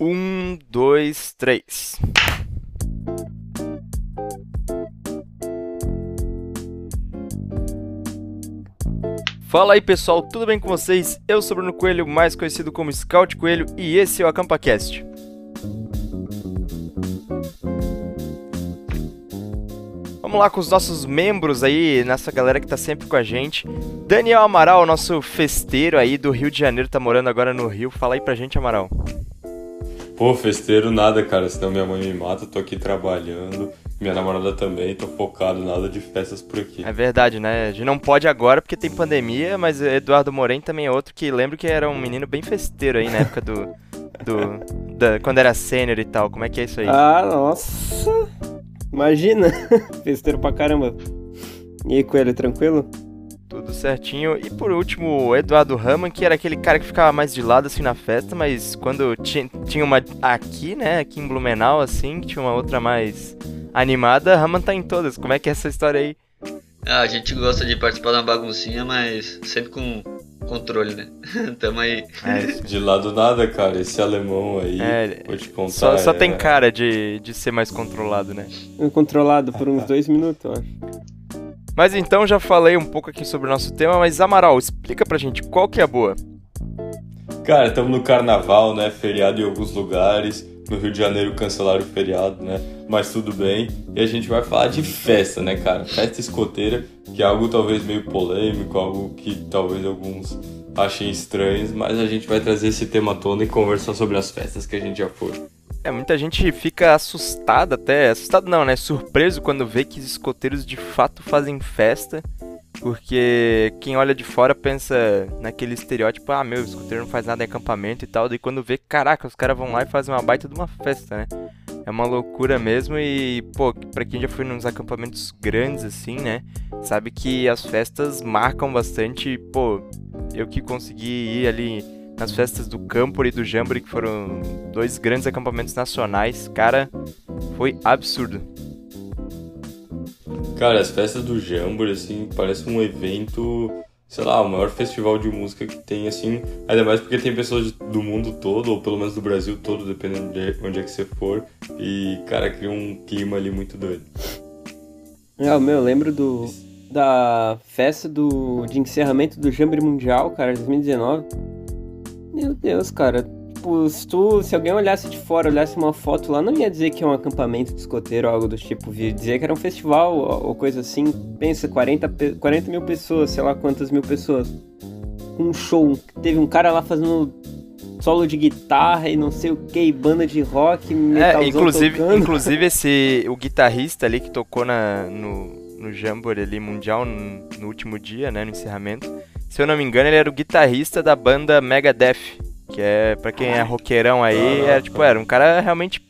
Um, dois, três. Fala aí pessoal, tudo bem com vocês? Eu sou Bruno Coelho, mais conhecido como Scout Coelho, e esse é o AcampaCast. Vamos lá com os nossos membros aí, nessa galera que tá sempre com a gente. Daniel Amaral, nosso festeiro aí do Rio de Janeiro, tá morando agora no Rio. Fala aí pra gente, Amaral. Pô, festeiro nada, cara, senão minha mãe me mata, tô aqui trabalhando, minha namorada também, tô focado, nada de festas por aqui. É verdade, né? A gente não pode agora porque tem pandemia, mas Eduardo Moren também é outro que lembro que era um menino bem festeiro aí na época do. do da, quando era sênior e tal. Como é que é isso aí? Ah, nossa! Imagina! Festeiro pra caramba. E aí, Coelho, tranquilo? Tudo certinho. E por último, o Eduardo Raman, que era aquele cara que ficava mais de lado assim na festa, mas quando tinha, tinha uma aqui, né, aqui em Blumenau, assim, que tinha uma outra mais animada, Raman tá em todas. Como é que é essa história aí? Ah, a gente gosta de participar da baguncinha, mas sempre com controle, né? Tamo aí. É, de lado nada, cara. Esse alemão aí, é, vou te contar. Só, só é... tem cara de, de ser mais controlado, né? Controlado por uns dois minutos, eu acho. Mas então já falei um pouco aqui sobre o nosso tema, mas Amaral, explica pra gente qual que é a boa. Cara, estamos no carnaval, né? Feriado em alguns lugares. No Rio de Janeiro cancelaram o feriado, né? Mas tudo bem. E a gente vai falar de festa, né, cara? Festa escoteira, que é algo talvez meio polêmico, algo que talvez alguns achem estranhos, mas a gente vai trazer esse tema todo e conversar sobre as festas que a gente já foi. É, muita gente fica assustada até, assustado não, né? Surpreso quando vê que os escoteiros de fato fazem festa, porque quem olha de fora pensa naquele estereótipo, ah, meu, escoteiro não faz nada em acampamento e tal, daí quando vê, caraca, os caras vão lá e fazem uma baita de uma festa, né? É uma loucura mesmo e, pô, pra quem já foi nos acampamentos grandes assim, né? Sabe que as festas marcam bastante, pô, eu que consegui ir ali nas festas do Campo e do Jamboree, que foram dois grandes acampamentos nacionais. Cara, foi absurdo. Cara, as festas do Jamboree, assim, parece um evento, sei lá, o maior festival de música que tem, assim, ainda mais porque tem pessoas do mundo todo, ou pelo menos do Brasil todo, dependendo de onde é que você for, e, cara, cria um clima ali muito doido. É, o meu, eu lembro do, da festa do, de encerramento do Jamboree Mundial, cara, 2019, meu Deus, cara. Tipo, se, tu, se alguém olhasse de fora, olhasse uma foto lá, não ia dizer que é um acampamento de escoteiro ou algo do tipo. Ia dizer que era um festival ou, ou coisa assim. Pensa, 40, 40 mil pessoas, sei lá quantas mil pessoas. Um show. Teve um cara lá fazendo solo de guitarra e não sei o que, banda de rock, é, inclusive, tocando. inclusive esse o guitarrista ali que tocou na no, no Jamboree ali mundial no, no último dia, né, no encerramento se eu não me engano, ele era o guitarrista da banda Megadeth, que é, pra quem é roqueirão aí, era tipo, era um cara realmente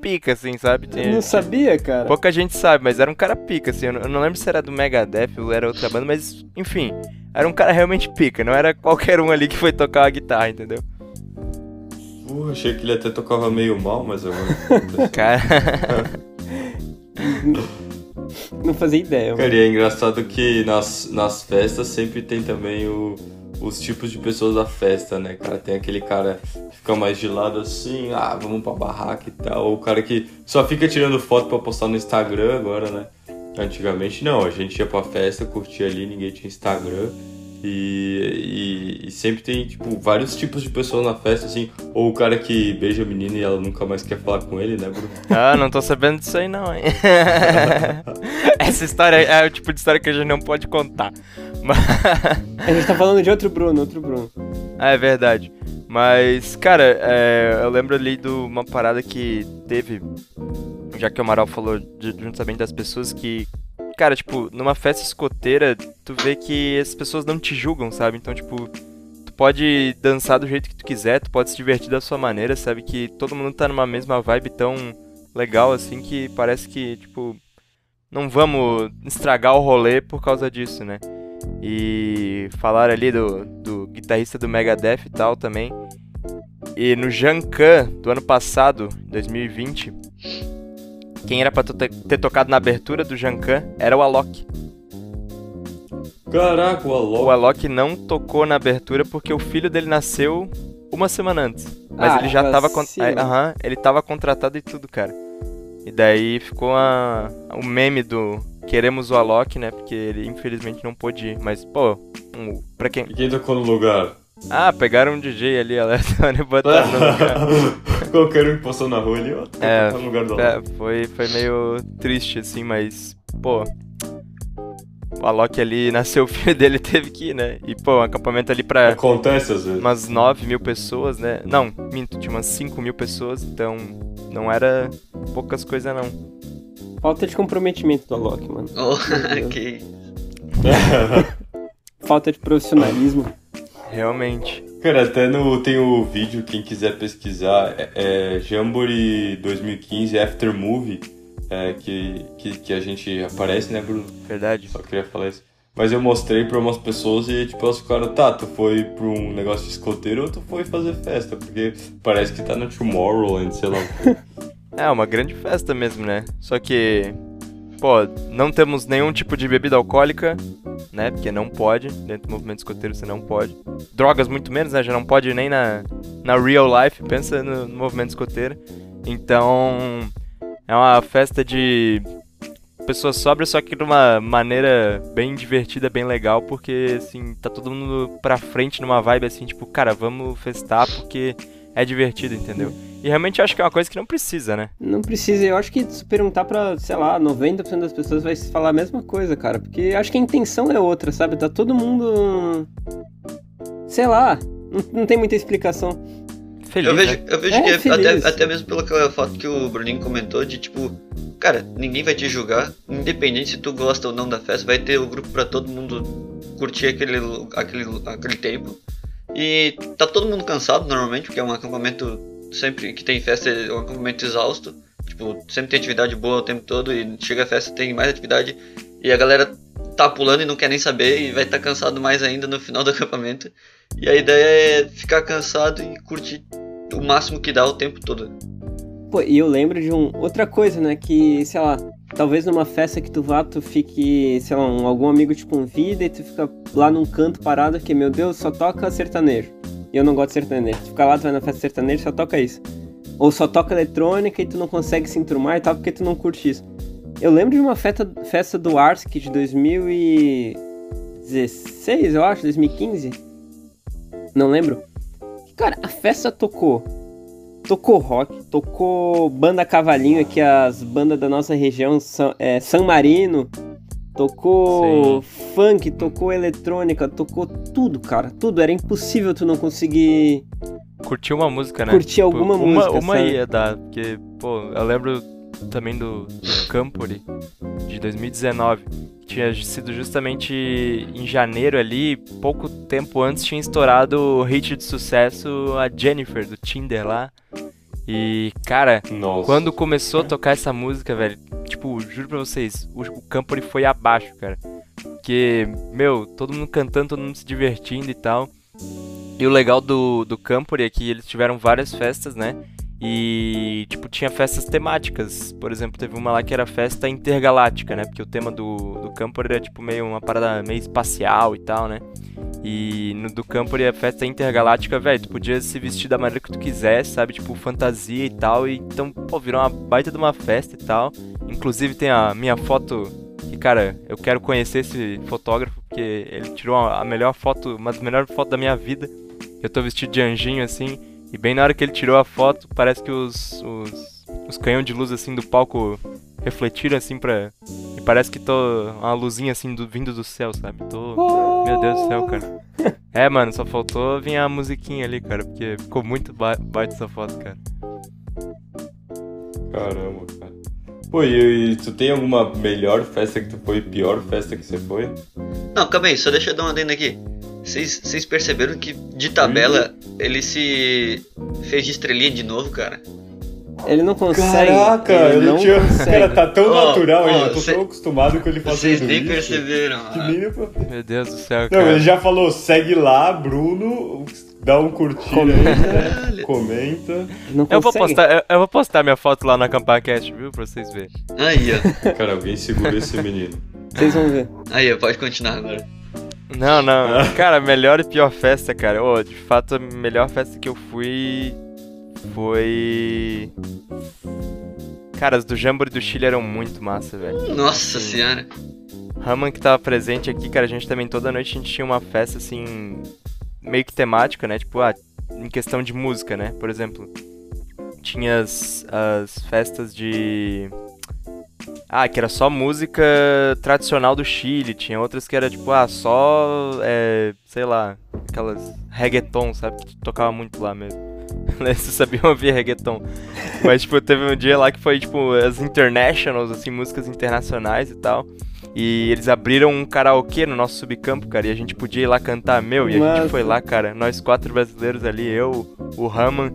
pica, assim, sabe? Tem, eu não sabia, cara. Pouca gente sabe, mas era um cara pica, assim. Eu não, eu não lembro se era do Megadeth ou era outra banda, mas enfim, era um cara realmente pica, não era qualquer um ali que foi tocar a guitarra, entendeu? Uh, achei que ele até tocava meio mal, mas eu. cara. Não fazia ideia. Cara, e é engraçado que nas, nas festas sempre tem também o, os tipos de pessoas da festa, né, cara? Tem aquele cara que fica mais de lado assim, ah, vamos pra barraca e tal. Ou o cara que só fica tirando foto pra postar no Instagram agora, né? Antigamente não, a gente ia pra festa, curtia ali, ninguém tinha Instagram. E, e, e, sempre tem, tipo, vários tipos de pessoas na festa, assim. Ou o cara que beija a menina e ela nunca mais quer falar com ele, né, Bruno? Ah, não tô sabendo disso aí não, hein? Essa história é o tipo de história que a gente não pode contar. a gente tá falando de outro Bruno, outro Bruno. Ah, é verdade. Mas, cara, é, eu lembro ali de uma parada que teve, já que o Amaral falou de, justamente das pessoas que cara, tipo, numa festa escoteira, tu vê que as pessoas não te julgam, sabe? Então, tipo, tu pode dançar do jeito que tu quiser, tu pode se divertir da sua maneira, sabe? Que todo mundo tá numa mesma vibe tão legal assim que parece que, tipo, não vamos estragar o rolê por causa disso, né? E falar ali do, do guitarrista do Megadeth e tal também. E no Jankan do ano passado, 2020, quem era pra ter tocado na abertura do Jankan era o Alok. Caraca, o Alok. O Alok não tocou na abertura porque o filho dele nasceu uma semana antes. Mas Ah, ele já tava. con- ele tava contratado e tudo, cara. E daí ficou a, o meme do Queremos o Alok, né? Porque ele infelizmente não pôde ir. Mas, pô, um, pra quem. E quem tocou no lugar? Ah, pegaram um DJ ali aleatório e botaram no lugar. Qualquer um que passou na rua ali, ó. É, tá no lugar do É, foi, foi meio triste, assim, mas, pô. O Alok ali nasceu o filho dele, teve que ir, né? E, pô, um acampamento ali pra Acontece às vezes. umas 9 mil pessoas, né? Não, minto, tinha umas 5 mil pessoas, então não era poucas coisas, não. Falta de comprometimento do Alok, mano. Oh, que... Falta de profissionalismo. Realmente. Cara, até no, tem o vídeo, quem quiser pesquisar, é, é Jamboree 2015 After Movie, é, que, que, que a gente aparece, né, Bruno? Verdade. Só queria falar isso. Mas eu mostrei pra umas pessoas e, tipo, elas ficaram, tá, tu foi pra um negócio de escoteiro ou tu foi fazer festa? Porque parece que tá no Tomorrowland, sei lá. É, uma grande festa mesmo, né? Só que, pô, não temos nenhum tipo de bebida alcoólica, né? Porque não pode, dentro do movimento escoteiro você não pode. Drogas muito menos, né? Já não pode nem na, na real life, pensa no, no movimento escoteiro. Então, é uma festa de pessoas sóbrias, só que de uma maneira bem divertida, bem legal, porque, assim, tá todo mundo pra frente numa vibe assim, tipo, cara, vamos festar porque é divertido, entendeu? E realmente acho que é uma coisa que não precisa, né? Não precisa, eu acho que se perguntar pra, sei lá, 90% das pessoas vai falar a mesma coisa, cara. Porque acho que a intenção é outra, sabe? Tá todo mundo. Sei lá, não, não tem muita explicação. Feliz, Eu vejo, né? eu vejo É, que até, até mesmo pela foto que o Bruninho comentou de tipo, cara, ninguém vai te julgar, independente se tu gosta ou não da festa, vai ter o grupo pra todo mundo curtir aquele, aquele, aquele tempo. E tá todo mundo cansado normalmente, porque é um acampamento sempre que tem festa, é um acampamento exausto. Tipo, sempre tem atividade boa o tempo todo e chega a festa tem mais atividade e a galera tá pulando e não quer nem saber e vai estar cansado mais ainda no final do acampamento. E a ideia é ficar cansado e curtir o máximo que dá o tempo todo. Pô, e eu lembro de um, outra coisa, né? Que, sei lá, talvez numa festa que tu vá, tu fique, sei lá, um- algum amigo te convida e tu fica lá num canto parado que, meu Deus, só toca sertanejo. E eu não gosto de sertanejo. Tu fica lá, tu vai na festa sertaneja só toca isso. Ou só toca eletrônica e tu não consegue se enturmar e tal porque tu não curte isso. Eu lembro de uma festa, festa do Arsk de 2016, eu acho, 2015. Não lembro. Cara, a festa tocou tocou rock, tocou banda Cavalinho, que as bandas da nossa região são é, San Marino, tocou funk, tocou eletrônica, tocou tudo, cara, tudo. Era impossível tu não conseguir Curtir uma música, né? curtir alguma uma, música. Uma sabe? ia dar, porque, pô, eu lembro também do, do Campori de 2019. que Tinha sido justamente em janeiro ali, pouco tempo antes tinha estourado o hit de sucesso a Jennifer do Tinder lá. E, cara, Nossa. quando começou a tocar essa música, velho, tipo, juro pra vocês, o, o Campori foi abaixo, cara. Porque, meu, todo mundo cantando, todo mundo se divertindo e tal. E o legal do, do Campori é que eles tiveram várias festas, né? E, tipo, tinha festas temáticas. Por exemplo, teve uma lá que era festa intergaláctica, né? Porque o tema do, do Campori era, tipo, meio uma parada meio espacial e tal, né? E no do Campori, a festa intergaláctica, velho, tu podia se vestir da maneira que tu quisesse, sabe? Tipo, fantasia e tal. E, então, pô, virou uma baita de uma festa e tal. Inclusive tem a minha foto que, cara, eu quero conhecer esse fotógrafo, porque ele tirou a melhor foto, uma das melhores fotos da minha vida. Eu tô vestido de anjinho, assim, e bem na hora que ele tirou a foto, parece que os, os, os canhões de luz, assim, do palco refletiram, assim, pra... E parece que tô uma luzinha, assim, do, vindo do céu, sabe? Tô... Meu Deus do céu, cara. É, mano, só faltou vir a musiquinha ali, cara, porque ficou muito ba baita essa foto, cara. Caramba, cara. Pô, e, e tu tem alguma melhor festa que tu foi e pior festa que você foi? Não, calma aí, só deixa eu dar uma adenda aqui. Vocês vocês perceberam que de tabela ele se fez de estrelinha de novo, cara? Ele não consegue. Caraca, ele eu não tinha. consegue. Cara, tá tão Ó, natural, ó, hein? Eu tô cê- tão acostumado com ele Vocês fazendo nem isso. perceberam. Que nem. Meu Deus do céu, Não, cara. ele já falou, segue lá, Bruno, dá um curtir aí, né? Comenta. Não Eu vou, postar, eu, eu vou postar minha foto lá na CampaCast, viu? Pra vocês verem. Aí, ó. Cara, alguém segura esse menino. Vocês vão ver. Aí, ó, pode continuar agora. Não, não. Cara, melhor e pior festa, cara. Ô, de fato, a melhor festa que eu fui foi. Cara, as do Jamboree do Chile eram muito massa, velho. Nossa senhora. Raman que tava presente aqui, cara, a gente também toda noite a gente tinha uma festa assim, meio que temática, né? Tipo, ah, em questão de música, né? Por exemplo, tinha as, as festas de. Ah, que era só música tradicional do Chile. Tinha outras que era tipo, ah, só. É, sei lá, aquelas reggaeton, sabe? Que tocava muito lá mesmo. Você sabia ouvir reggaeton. Mas, tipo, teve um dia lá que foi, tipo, as internationals, assim, músicas internacionais e tal. E eles abriram um karaokê no nosso subcampo, cara, e a gente podia ir lá cantar, meu, e a gente foi lá, cara, nós quatro brasileiros ali, eu, o Raman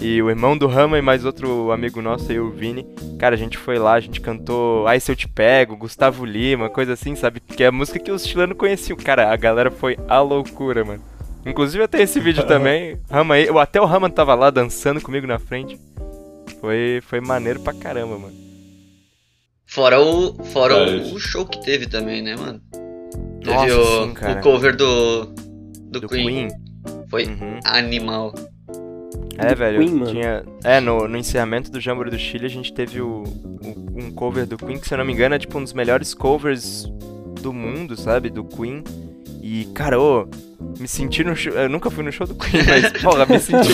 e o irmão do Raman e mais outro amigo nosso aí, o Vini. Cara, a gente foi lá, a gente cantou Ai Se Eu Te Pego, Gustavo Lima, coisa assim, sabe? Que é a música que os chilenos conheciam. Cara, a galera foi a loucura, mano. Inclusive até esse vídeo também, Raman aí, até o Raman tava lá dançando comigo na frente. Foi, foi maneiro pra caramba, mano. Fora o. Fora É, o, show que teve também, né, mano? Teve Nossa, o, sim, cara. o cover do. Do, Do Queen. Queen. Foi Uhum. animal. É, Do velho, Queen, mano. tinha... É, no, no encerramento do Jamboree do Chile a gente teve o, o- um cover do Queen, que se eu não me engano é tipo um dos melhores covers do mundo, sabe? Do Queen. E, cara, ô, me senti no show... Eu nunca fui no show do Queen, mas, porra, me senti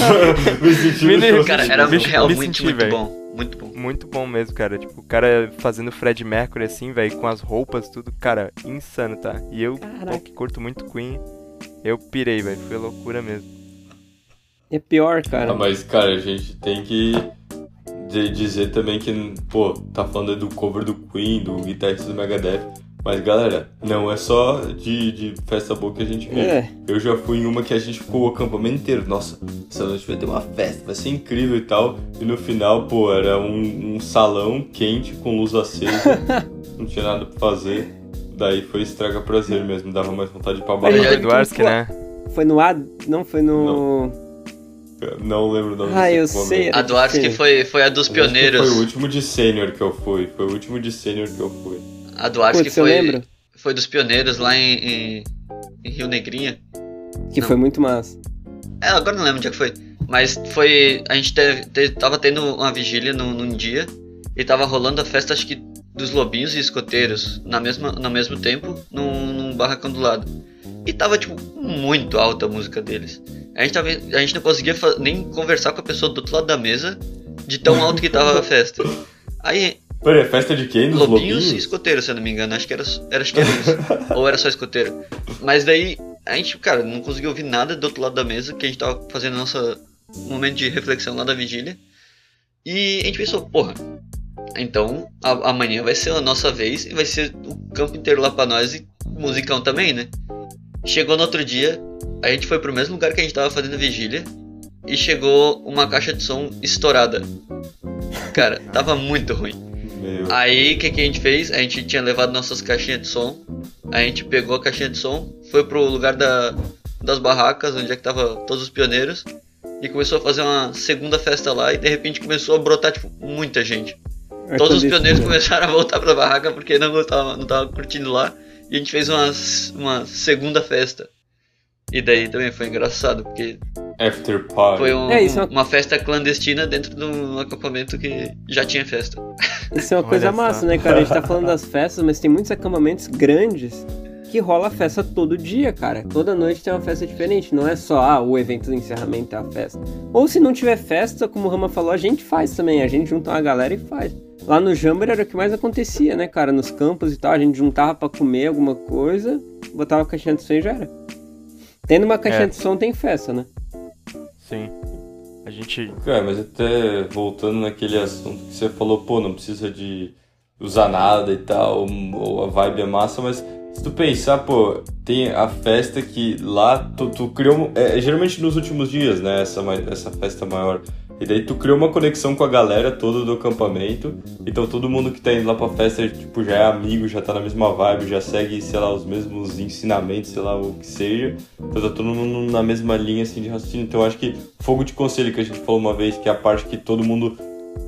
Me senti Me no Cara, era me- realmente me senti, muito velho. bom. Muito bom. muito bom mesmo, cara. Tipo, o cara fazendo Fred Mercury assim, velho, com as roupas, tudo, cara, insano, tá? E eu, pô, que curto muito Queen, eu pirei, velho, foi loucura mesmo. É pior, cara. Ah, mas, cara, a gente tem que dizer também que, pô, tá falando aí do cover do Queen, do guitarrista do Megadeth. Mas, galera, não é só de, de festa boa que a gente vê. É. Eu já fui em uma que a gente ficou o acampamento inteiro. Nossa, essa noite vai ter uma festa, vai ser incrível e tal. E no final, pô, era um, um salão quente com luz acesa. não tinha nada pra fazer. Daí foi estraga prazer mesmo, dava mais vontade de ir pra Mas Foi já- barra. o Eduarski, né? Foi no A. Não, foi no. Não lembro o nome Ah, desse eu sei. A Duarte que foi, foi a dos pioneiros. Foi o último de sênior que eu fui. Foi o último de sênior que eu fui. A Duarte que Putz, eu foi, foi dos pioneiros lá em, em, em Rio Negrinha. Que Não. foi muito massa. É, agora não lembro onde é que foi. Mas foi. A gente teve, te- tava tendo uma vigília num, num dia e tava rolando a festa, acho que dos lobinhos e escoteiros na mesma, no mesmo tempo, num, num barracão do lado. E tava, tipo, muito alta a música deles. A gente, tava, a gente não conseguia nem conversar com a pessoa do outro lado da mesa de tão alto que tava a festa. Aí, Peraí, é festa de quem? Dos lobinhos, lobinhos? e escoteiros, se eu não me engano. Acho que era, era, acho que era isso. Ou era só escoteiro. Mas daí, a gente, cara, não conseguiu ouvir nada do outro lado da mesa, que a gente tava fazendo nosso momento de reflexão lá da vigília. E a gente pensou, porra, então a- amanhã vai ser a nossa vez e vai ser o campo inteiro lá pra nós e musicão também, né? Chegou no outro dia, a gente foi pro mesmo lugar que a gente tava fazendo vigília e chegou uma caixa de som estourada. Cara, tava muito ruim. Meu. Aí o que, que a gente fez? A gente tinha levado nossas caixinhas de som. A gente pegou a caixinha de som, foi pro lugar da, das barracas, onde é que tava todos os pioneiros, e começou a fazer uma segunda festa lá e de repente começou a brotar tipo, muita gente. É Todos os pioneiros começaram a voltar pra barraca porque não gostava, não tava curtindo lá. E a gente fez uma, uma segunda festa. E daí também foi engraçado, porque After Party. foi um- É, isso é uma- uma festa clandestina dentro de um acampamento que já tinha festa. Isso é uma coisa massa, né, cara? A gente tá falando das festas, mas tem muitos acampamentos grandes que rola festa todo dia, cara. Toda noite tem uma festa diferente. Não é só ah, o evento do encerramento é a festa. Ou se não tiver festa, como o Rama falou, a gente faz também. A gente junta uma galera e faz. Lá no Jamboree era o que mais acontecia, né, cara? Nos campos e tal, a gente juntava pra comer alguma coisa, botava a caixinha de som e já era. Tendo uma caixinha É. de som tem festa, né? Sim. A gente. Cara, mas até voltando naquele assunto que você falou, pô, não precisa de usar nada e tal, ou a vibe é massa, mas se tu pensar, pô, tem a festa que lá tu, tu criou. É, geralmente nos últimos dias, né? Essa, essa festa maior. E daí tu criou uma conexão com a galera toda do acampamento. Então todo mundo que tá indo lá pra festa, tipo, já é amigo, já tá na mesma vibe, já segue, sei lá, os mesmos ensinamentos, sei lá, o que seja. Então tá todo mundo na mesma linha, assim, de raciocínio. Então eu acho que fogo de conselho que a gente falou uma vez, que é a parte que todo mundo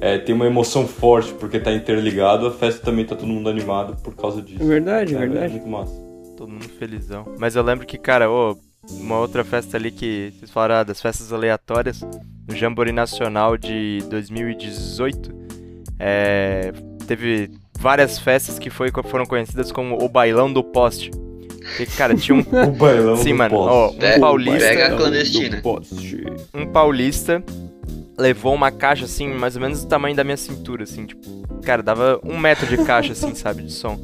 é, tem uma emoção forte porque tá interligado, a festa também tá todo mundo animado por causa disso. É verdade, é É, verdade. muito massa. todo mundo felizão. Mas eu lembro que, cara, ô, uma outra festa ali que vocês falaram ah, das festas aleatórias, no Jamboree Nacional de 2018, é, teve várias festas que foi, foram conhecidas como o Bailão do Poste. Porque, cara, tinha um. O bailão Sim, do mano, poste. ó, um Pega- paulista. pega a clandestina. um paulista levou uma caixa assim, mais ou menos do tamanho da minha cintura, assim, tipo, cara, dava um metro de caixa, assim, sabe, de som.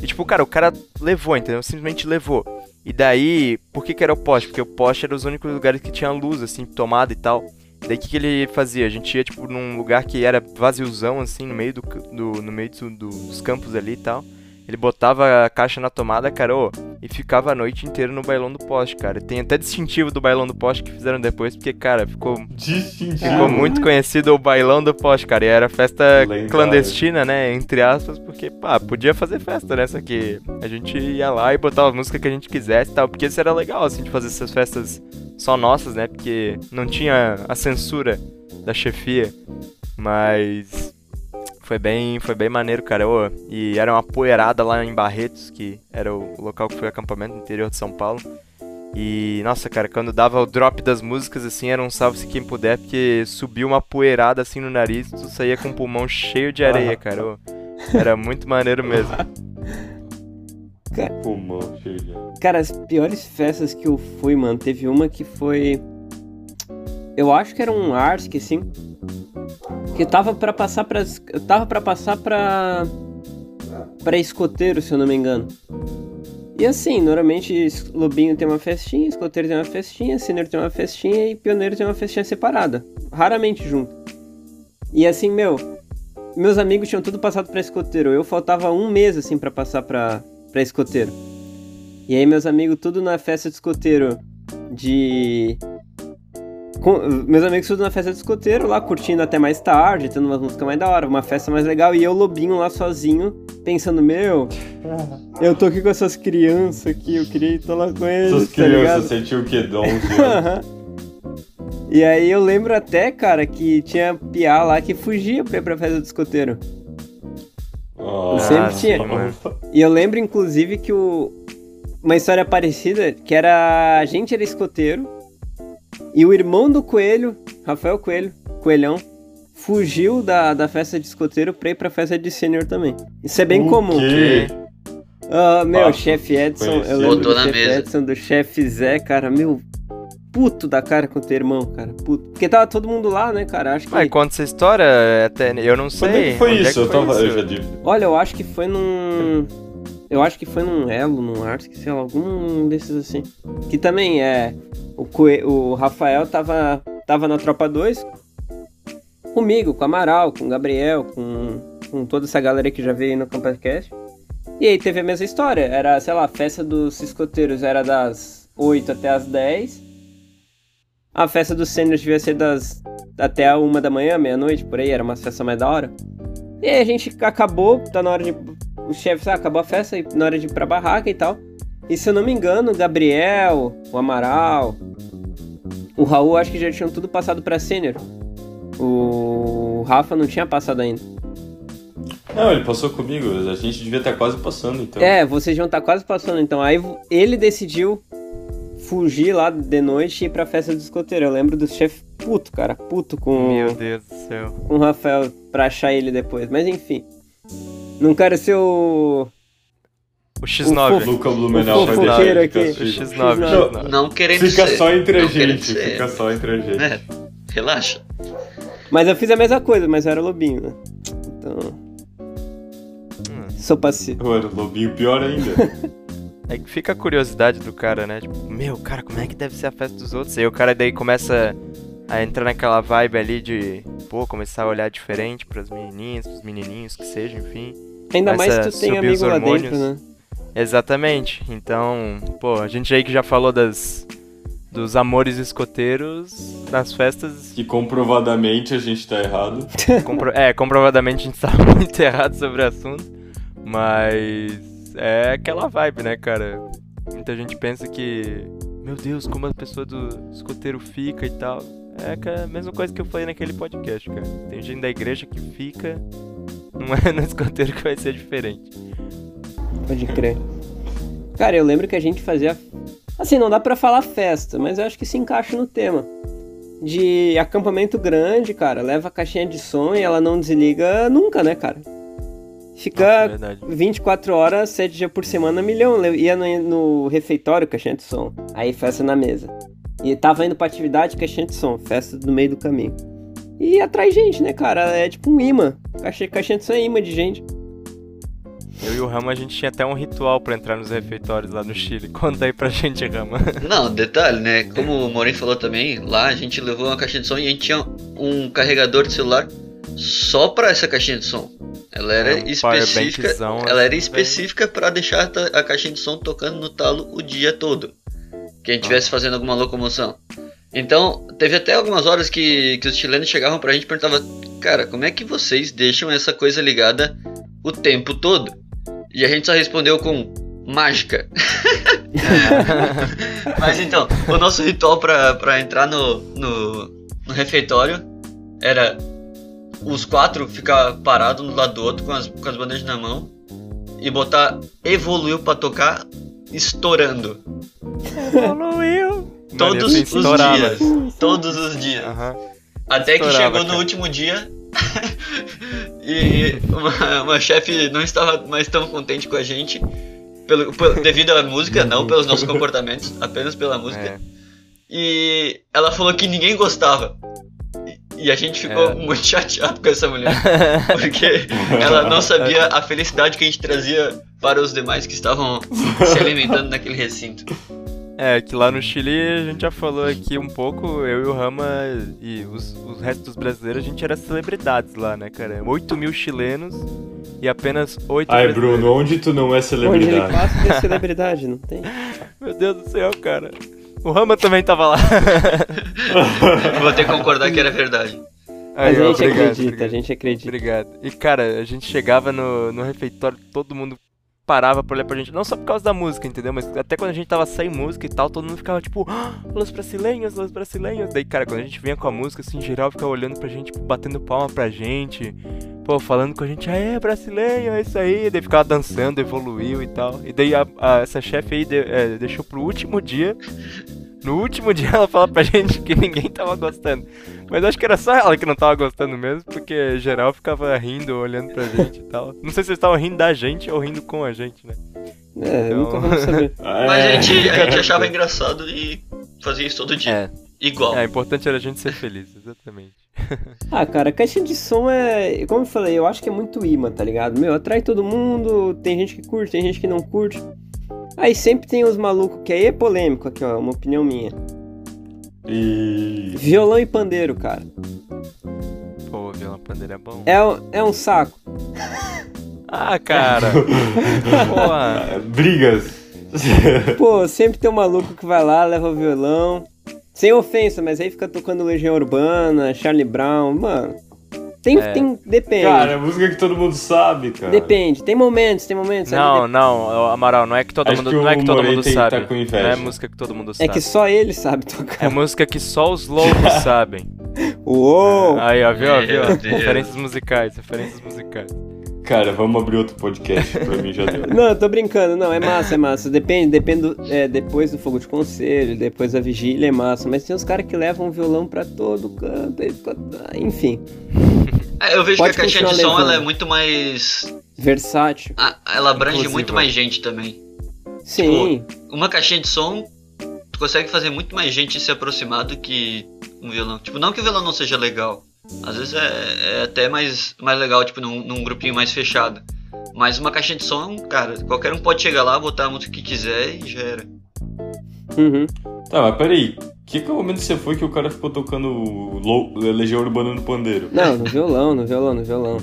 E tipo, cara, o cara levou, entendeu? Simplesmente levou. E daí, por que que era o poste? Porque o poste era os únicos lugares que tinha luz, assim, tomada e tal. Daí o que, que ele fazia? A gente ia, tipo, num lugar que era vaziozão, assim, no meio, do, do- no meio do- do- dos campos ali e tal. Ele botava a caixa na tomada, cara, ô, e ficava a noite inteira no bailão do poste, cara. Tem até distintivo do bailão do poste que fizeram depois, porque, cara, ficou Distintivo. Ficou muito conhecido o bailão do poste, cara. E era festa Lendário. clandestina, né? Entre aspas, porque, pá, podia fazer festa, né? Só que a gente ia lá e botava a música que a gente quisesse e tal. Porque isso era legal, assim, de fazer essas festas só nossas, né? Porque não tinha a censura da chefia. Mas. Foi bem, foi bem maneiro, cara. Ô, e era uma poeirada lá em Barretos, que era o local que foi o acampamento no interior de São Paulo. E, nossa, cara, quando dava o drop das músicas, assim, era um salve-se quem puder, porque subiu uma poeirada, assim, no nariz, tu saía com o pulmão cheio de areia, cara. Ô, era muito maneiro mesmo. Pulmão cheio de... Cara, as piores festas que eu fui, mano, teve uma que foi. Eu acho que era um Arsk, assim. Que tava pra passar. Eu tava pra passar pra. Pra escoteiro, se eu não me engano. E assim, normalmente Lobinho tem uma festinha, escoteiro tem uma festinha, Sinner tem uma festinha e Pioneiro tem uma festinha separada. Raramente junto. E assim, meu. Meus amigos tinham tudo passado pra escoteiro. Eu faltava um mês, assim, pra passar pra, pra escoteiro. E aí meus amigos tudo na festa de escoteiro de... Com- meus amigos tudo na festa de escoteiro, lá curtindo até mais tarde, tendo umas músicas mais da hora, uma festa mais legal, e eu lobinho lá sozinho, pensando, meu, eu tô aqui com essas crianças aqui, eu queria estar lá com eles, Essas tá crianças sentiam o quê? 11 anos? Aham. E aí eu lembro até, cara, que tinha piá lá que fugia pra ir pra festa do escoteiro. Ah, sempre sim, tinha. mano. E eu lembro, inclusive, que o... uma história parecida, que era a gente era escoteiro, e o irmão do Coelho, Rafael Coelho, Coelhão, fugiu da, da festa de escoteiro pra ir pra festa de sênior também. Isso é bem O comum. quê? Ah, meu, Ah, chefe Edson, conheci. eu lembro Botou do chefe mesa. Edson, do chefe Zé, cara, meu, puto da cara com o teu irmão, cara, puto. Porque tava todo mundo lá, né, cara, acho que... Mas conta essa história, até eu não sei. Quando é que foi Onde é isso? que eu foi tava. isso? Eu já digo. Olha, eu acho que foi num... Eu acho que foi num Elo, num Arsk, sei lá, algum desses assim. Que também é... O, o Rafael tava, tava na Tropa 2 comigo, com o Amaral, com o Gabriel, com, com toda essa galera que já veio aí no Campacast. E aí teve a mesma história. Era, sei lá, a festa dos escoteiros era das 8 até as 10. A festa dos sêniors devia ser das até a uma da manhã, meia-noite, por aí, era uma festa mais da hora. E aí a gente acabou, tá na hora de. O chefe ah, acabou a festa, e na hora de ir pra barraca e tal. E se eu não me engano, o Gabriel, o Amaral, o Raul, acho que já tinham tudo passado pra sênior. O Rafa não tinha passado ainda. Não, ele passou comigo. A gente devia estar quase passando, então. É, vocês vão estar quase passando então. Aí ele decidiu fugir lá de noite e ir pra festa do escoteiro. Eu lembro do chefe puto, cara, puto com, Meu Deus do céu. com o Rafael pra achar ele depois. Mas enfim. Não quero ser o. O X9. Luca Blumenau O vai deixar aqui. ele O ficar X9, Não. X9. Não querendo Fica ser. só entre a não gente. ser. Fica só entre a gente. É, relaxa. Mas eu fiz a mesma coisa, mas eu era lobinho, né? Então. Sou passivo. Mano, Lobinho pior ainda. É que fica a curiosidade do cara, né? Tipo, meu, cara, como é que deve ser a festa dos outros? E aí o cara daí começa a entrar naquela vibe ali de, pô, começar a olhar diferente pras menininhas, pros menininhos, que seja, enfim. Ainda mais se tu tem os amigo lá hormônios. dentro, né? Exatamente. Então, pô, a gente aí que já falou das dos amores escoteiros nas festas, que comprovadamente a gente tá errado. compro- é, comprovadamente a gente tá muito errado sobre o assunto, mas é aquela vibe, né, cara? Muita gente pensa que, meu Deus, como a pessoa do escoteiro fica e tal. É é a mesma coisa que eu falei naquele podcast, cara. Tem gente da igreja que fica, não é no escoteiro que vai ser diferente. Pode crer. Cara, eu lembro que a gente fazia. Assim, não dá pra falar festa, mas eu acho que se encaixa no tema. De acampamento grande, cara, leva a caixinha de som e ela não desliga nunca, né, cara? Fica Nossa, é verdade. 24 horas, 7 dias por semana, milhão. Ia no, no refeitório, caixinha de som. Aí festa na mesa. E tava indo pra atividade, caixinha de som. Festa no meio do caminho. E atrai gente, né, cara? É tipo um imã. Caixa, caixinha de som é imã de gente. Eu e o Rama, a gente tinha até um ritual pra entrar nos refeitórios lá no Chile. Conta aí pra gente, Rama. Não, detalhe, né? Como o Morim falou também, lá a gente levou uma caixinha de som e a gente tinha um carregador de celular só pra essa caixinha de som. Ela era É, um específica, powerbankzão, ela era específica pra deixar a caixinha de som tocando no talo o dia todo. Que a gente estivesse fazendo alguma locomoção. Então, teve até algumas horas que, que os chilenos chegavam pra gente e perguntavam, cara, como é que vocês deixam essa coisa ligada o tempo todo? E a gente só respondeu com mágica. Mas então, o nosso ritual pra, pra entrar no, no, no refeitório era os quatro ficar parados um do lado do outro com as, com as bandejas na mão e botar evoluiu pra tocar estourando. Evoluiu! Todos os ia estourar, dias. Todos os dias. Aham. Até que Estourava, chegou no cara. último dia e uma, uma chefe não estava mais tão contente com a gente pelo, pelo- devido à música, não pelos nossos comportamentos, apenas pela música. É. E ela falou que ninguém gostava. E- E a gente ficou É. muito chateado com essa mulher. Porque ela não sabia a felicidade que a gente trazia para os demais que estavam se alimentando naquele recinto. É, que lá no Chile a gente já falou aqui um pouco, eu e o Rama e os, os restos dos brasileiros, a gente era celebridades lá, né, cara? 8 mil chilenos e apenas 8 Ai. Bruno, onde tu não é Onde ele celebridade? passa tem celebridade, não tem? Meu Deus do céu, cara. O Rama também tava lá. Vou ter que concordar que era verdade. Mas Aí, a gente obrigado, acredita, obrigado. a gente acredita. Obrigado. E cara, a gente chegava no, no refeitório, todo mundo parava pra olhar pra gente, não só por causa da música, entendeu? Mas até quando a gente tava sem música e tal, todo mundo ficava tipo, ah, los brasileiros, los brasileiros. Daí, cara, quando a gente vinha com a música, assim, em geral ficava olhando pra gente, tipo, batendo palma pra gente, pô, falando com a gente, é, brasileiro, é isso aí. Daí ficava dançando, evoluiu e tal. E daí a, a- essa chefe aí de- é, deixou pro último dia. No último dia ela fala pra gente que ninguém tava gostando. Mas acho que era só ela que não tava gostando mesmo, porque geral ficava rindo, olhando pra gente e tal. Não sei se eles estavam rindo da gente ou rindo com a gente, né? É, Então- nunca vamos saber. Mas a É. gente, a gente achava engraçado e fazia isso todo dia. Igual. É, o importante era a gente ser feliz, exatamente. Ah, cara, caixinha de som é. Como eu falei, eu acho que é muito imã, tá ligado? Meu, atrai todo mundo, tem gente que curte, tem gente que não curte. Aí sempre tem os malucos que aí é polêmico aqui, ó, uma opinião minha. E. Violão e pandeiro, cara. Pô, violão pandeiro é bom. É, um- é um saco. Ah, cara! Ah, Brigas. Pô, sempre tem um maluco que vai lá, leva o violão. Sem ofensa, mas aí fica tocando Legião Urbana, Charlie Brown, mano. Tem, É. tem, depende. Cara, é música que todo mundo sabe, cara. Depende, tem momentos, tem momentos. Não, não, Amaral, não é que todo Acho mundo, que não é que todo mundo sabe. tá com não é música que todo mundo É sabe. que só ele sabe tocar. É música que só os loucos sabem. Uou! Aí, ó, viu, ó, viu? Referências musicais, referências musicais. Cara, vamos abrir outro podcast, pra mim já deu. Não, eu tô brincando, não, é massa, é massa. Depende, depende do, é, depois do fogo de conselho, depois da vigília é massa. Mas tem uns caras que levam violão pra todo canto, ah, enfim, É, eu vejo Pode que a caixinha de som ela é muito mais. versátil. ah, Ela abrange Inclusiva. muito mais gente também. Sim, Uma caixinha de som, tu consegue fazer muito mais gente se aproximar do que um violão. Tipo, não que o violão não seja legal. Às vezes é, é até mais, mais legal, tipo, num, num grupinho mais fechado. Mas uma caixinha de som, cara, qualquer um pode chegar lá, botar a música que quiser e já era. uhum. Tá, mas peraí. Que que momento você foi que o cara ficou tocando Lou- Legião Urbana no pandeiro? Não, no violão, no violão, no violão.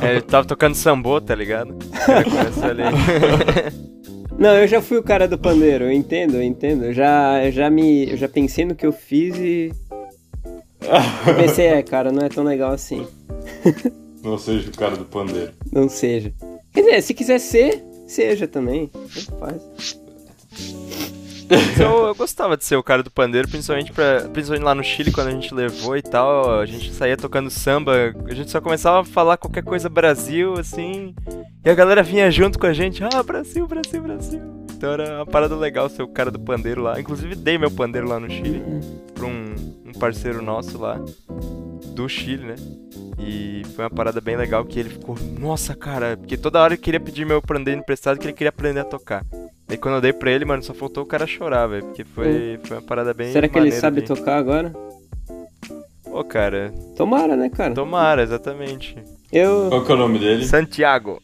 É, ele tava tocando sambô, tá ligado? O ali. Não, eu já fui o cara do pandeiro, eu entendo, eu entendo. Eu já, eu já me. Eu já pensei no que eu fiz e. Eu pensei, é, cara, não é tão legal assim. Não seja o cara do pandeiro. Não seja. Quer dizer, se quiser ser, seja também. Tanto faz. eu, eu gostava de ser o cara do pandeiro, principalmente, pra, principalmente lá no Chile, quando a gente levou e tal. A gente saía tocando samba, a gente só começava a falar qualquer coisa Brasil, assim. E a galera vinha junto com a gente. Ah, Brasil, Brasil, Brasil. Então era uma parada legal ser o cara do pandeiro lá. Inclusive dei meu pandeiro lá no Chile pra um, um parceiro nosso lá, do Chile, né? E foi uma parada bem legal que ele ficou, nossa, cara, porque toda hora ele queria pedir meu pandeiro emprestado que ele queria aprender a tocar. Aí quando eu dei pra ele, mano, só faltou o cara chorar, velho, porque foi, foi uma parada bem Será que ele sabe de- tocar agora? Pô, cara, Tomara, né, cara? tomara, exatamente. Eu. Qual que é o nome dele? Santiago.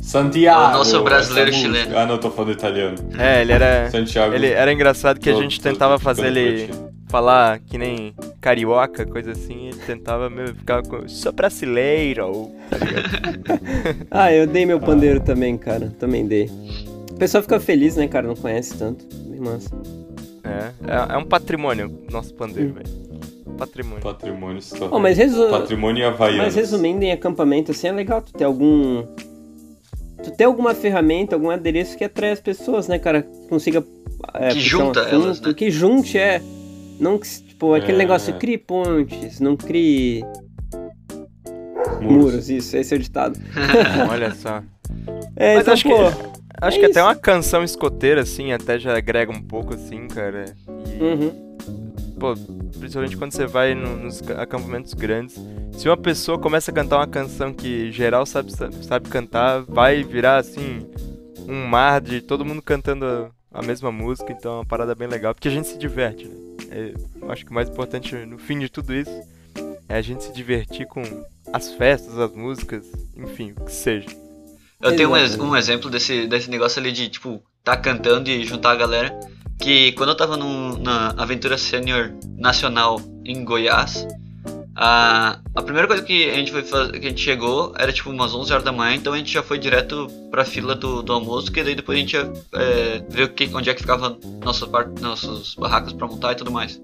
Santiago. O nosso brasileiro essa música. chileno. Ah, não, tô falando italiano. É, ele era. Santiago. Ele era engraçado que a Tô- gente tô- tentava tô fazer ele. Falar que nem carioca, coisa assim, ele tentava meio ficar com. Sou brasileiro. Tá ligado? Ah, eu dei meu pandeiro também, cara. Também dei. O pessoal fica feliz, né, cara? Não conhece tanto. Bem massa. É, é, é um patrimônio, nosso pandeiro, Hum. velho. Patrimônio. Patrimônio histórico. Oh, mas, resu... Patrimônio havaiano. mas resumindo em acampamento, assim, é legal tu ter algum. Tu ter alguma ferramenta, algum adereço que atrai as pessoas, né, cara? Que consiga. é, Que junta assunto, elas, né? Que junte, é. Não que, tipo, aquele É. negócio, crie pontes, não crie Muros. muros, isso, esse é o ditado. Olha só. É, Mas então, acho pô, que- Acho É que até isso. uma canção escoteira, assim, até já agrega um pouco, assim, cara. E, Uhum. pô, principalmente quando você vai no- nos ca- acampamentos grandes. Se uma pessoa começa a cantar uma canção que geral sabe, sabe, sabe cantar, vai virar, assim, um mar de todo mundo cantando a, a mesma música. Então é uma parada bem legal, porque a gente se diverte, né? É, eu acho que o mais importante no fim de tudo isso é a gente se divertir com as festas, as músicas, enfim, o que seja. Eu tenho um, um exemplo desse, desse negócio ali de, tipo, tá cantando e juntar a galera. Que quando eu tava num- na Aventura Sênior Nacional em Goiás, a, primeira coisa que a gente foi faz- que a gente chegou era tipo umas 11 horas da manhã, então a gente já foi direto pra fila do, do almoço, que daí depois a gente ia é, ver que, onde é que ficava nossa nossos barracos pra montar e tudo mais.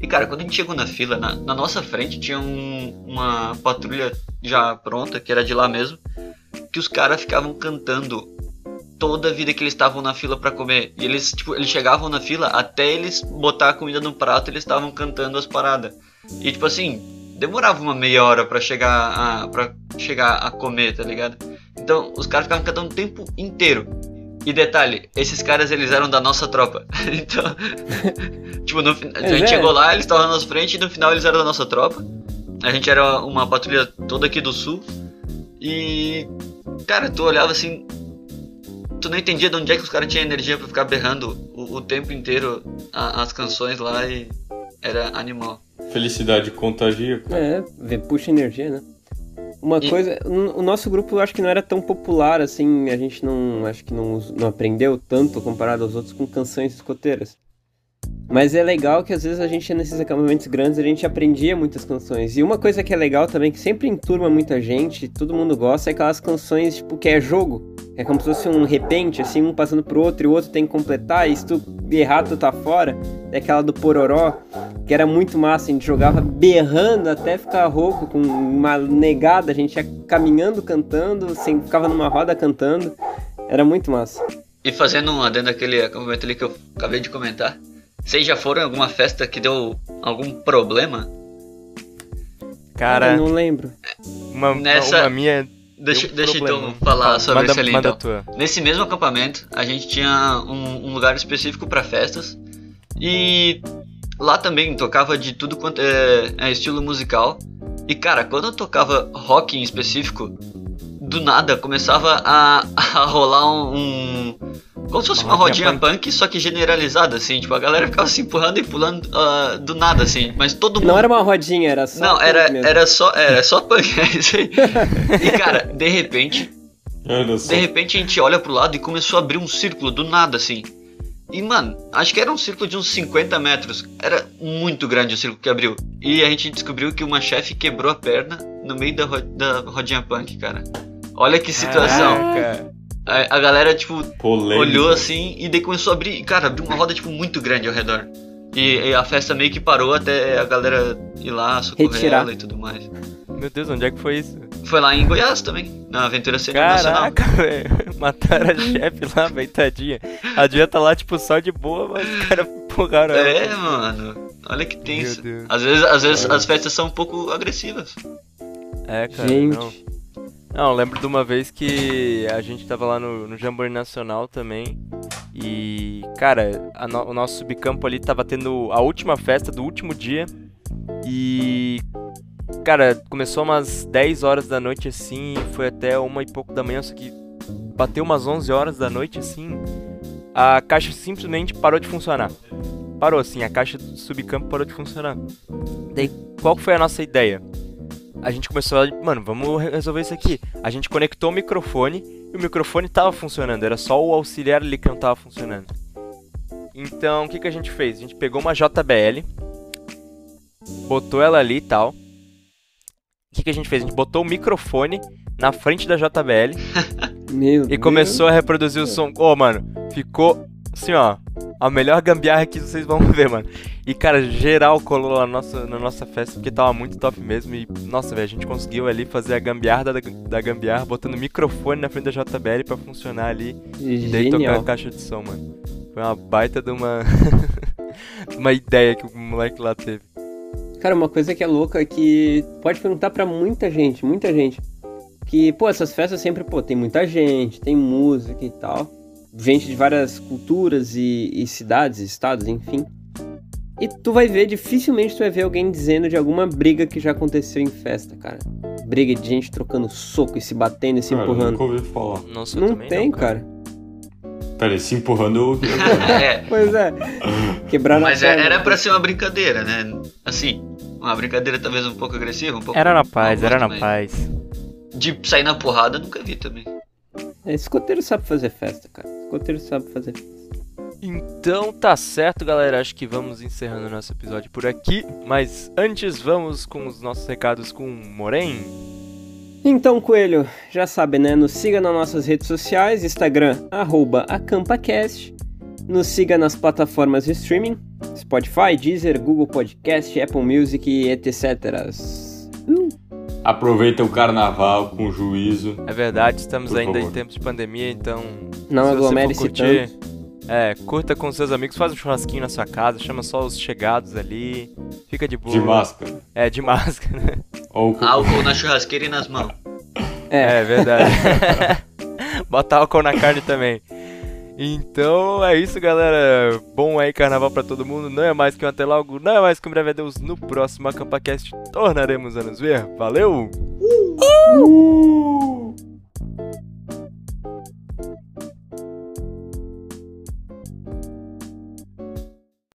E cara, quando a gente chegou na fila, na, na nossa frente tinha um- uma patrulha já pronta, que era de lá mesmo que os caras ficavam cantando toda a vida que eles estavam na fila pra comer. E eles, tipo, eles chegavam na fila até eles botar a comida no prato, eles estavam cantando as paradas. E tipo assim, demorava uma meia hora pra chegar a para chegar a comer, tá ligado? Então, os caras ficavam cantando o tempo inteiro. E detalhe, esses caras eles eram da nossa tropa. então, tipo, no, a Mas gente é. chegou lá, eles estavam na nossa frente e no final eles eram da nossa tropa. A gente era uma patrulha toda aqui do sul. E Cara, tu olhava assim. Tu não entendia de onde é que os caras tinham energia pra ficar berrando o, o tempo inteiro a- as canções lá e era animal. Felicidade contagia. cara. É, vê, puxa energia, né? Uma E- coisa, o nosso grupo eu acho que não era tão popular assim, a gente não, acho que não, não aprendeu tanto comparado aos outros com canções escoteiras. Mas é legal que às vezes a gente nesses acampamentos grandes, a gente aprendia muitas canções. E uma coisa que é legal também, que sempre enturma muita gente, todo mundo gosta, é aquelas canções, tipo, que é jogo. É como se fosse um repente, assim, um passando pro outro e o outro tem que completar, e se tu errar, tu tá fora. É aquela do Pororó, que era muito massa, a gente jogava berrando até ficar rouco, com uma negada, a gente ia caminhando cantando, sem, ficava numa roda cantando. Era muito massa. E fazendo um adendo àquele acampamento ali que eu acabei de comentar. Vocês já foram em alguma festa que deu algum problema? Cara, Eu não lembro. uma, nessa- uma minha. Deixa, um deixa problema. então falar Fala, sobre manda, esse ali manda então. tua. Nesse mesmo acampamento, a gente tinha um, um lugar específico para festas e lá também tocava de tudo quanto é, é estilo musical. E cara, quando eu tocava rock em específico, do nada começava a, a rolar um, um- como se fosse Uma rodinha rodinha punk. só que generalizada assim, tipo a galera ficava se empurrando e pulando ah, do nada assim, mas todo mundo Não era uma rodinha, era só. não, era, mesmo. era só era só punk, é isso aí. E cara, de repente de repente a gente olha pro lado e começou a abrir um círculo do nada assim. E mano, acho que era um círculo de uns 50 metros. Era muito grande o círculo que abriu. E a gente descobriu que uma chefe quebrou a perna no meio da, ro da rodinha punk, cara. Olha que situação. Caraca. A, a galera, tipo, Polêmica. olhou assim e daí começou a abrir. Cara, abriu uma roda, tipo, muito grande ao redor. E, e a festa meio que parou até a galera ir lá socorrer Retirar. ela e tudo mais. Meu Deus, onde é que foi isso? Foi lá em Goiás também, na Aventura Cênica Nacional. Caraca, velho. Mataram a chefe lá, velho, tadinha. A Dia tá lá, tipo, só de boa, mas os caras empurraram ela. É, mano. Olha que tenso. Às vezes, às vezes as festas são um pouco agressivas. É, cara, Gente. não. Não, eu lembro de uma vez que a gente tava lá no, no Jamboree Nacional também. E, cara, no- o nosso subcampo ali tava tendo a última festa do último dia. E, cara, começou umas 10 horas da noite assim, foi até uma e pouco da manhã, só que bateu umas 11 horas da noite assim. A caixa simplesmente parou de funcionar. Parou assim, a caixa do subcampo parou de funcionar. Daí, qual foi a nossa ideia? A gente começou a, mano, vamos re- resolver isso aqui. A gente conectou o microfone e o microfone tava funcionando, era só o auxiliar ali que não tava funcionando. Então, o que que a gente fez? A gente pegou uma JBL, botou ela ali e tal. O que que a gente fez? A gente botou o microfone na frente da JBL Meu e Deus. começou a reproduzir o som. Ô, mano, ficou assim, ó. A melhor gambiarra que vocês vão ver, mano. E, cara, geral colou lá na nossa, na nossa festa, porque tava muito top mesmo. E, nossa, velho, a gente conseguiu ali fazer a gambiarra da, da gambiarra, botando microfone na frente da JBL pra funcionar ali. E daí tocar a Genial. caixa de som, mano. Foi uma baita de uma. uma ideia que o moleque lá teve. Cara, uma coisa que é louca é que pode perguntar pra muita gente, muita gente. Que, pô, essas festas sempre, pô, tem muita gente, tem música e tal. Gente de várias culturas e, e cidades, estados, enfim. E tu vai ver, dificilmente tu vai ver alguém dizendo de alguma briga que já aconteceu em festa, cara. Briga de gente trocando soco e se batendo e se Cara, eu empurrando. nunca ouvi falar. Nossa, eu Não também tem, não, cara. Pera aí, se empurrando eu ouvi. É. Pois é. Quebraram Mas a é- perna. era pra ser uma brincadeira, né? Assim, uma brincadeira talvez um pouco agressiva, um pouco. Era na paz, era na mas paz. De sair na porrada, nunca vi também. É, escoteiro sabe fazer festa, cara. Escoteiro sabe fazer festa. Então tá certo, galera. Acho que vamos encerrando nosso episódio por aqui. Mas antes, vamos com os nossos recados com o Moren. Então, Coelho, já sabe, né? Nos siga nas nossas redes sociais, Instagram, arroba acampacast. Nos siga nas plataformas de streaming, Spotify, Deezer, Google Podcast, Apple Music etc. Aproveita o carnaval com juízo. É verdade, estamos Por ainda em favor. tempos de pandemia, então. Não aglomere-se curtir, É, curta com seus amigos, faz um churrasquinho na sua casa, chama só os chegados ali. Fica de boa. De máscara. É, de máscara. Ou com... Álcool na churrasqueira e nas mãos. É, É verdade. Bota álcool na carne também. Então é isso, galera. Bom aí carnaval pra todo mundo. Não é mais que um até logo, não é mais que um breve adeus. No próximo AcampaCast tornaremos a nos ver. Valeu! Uh!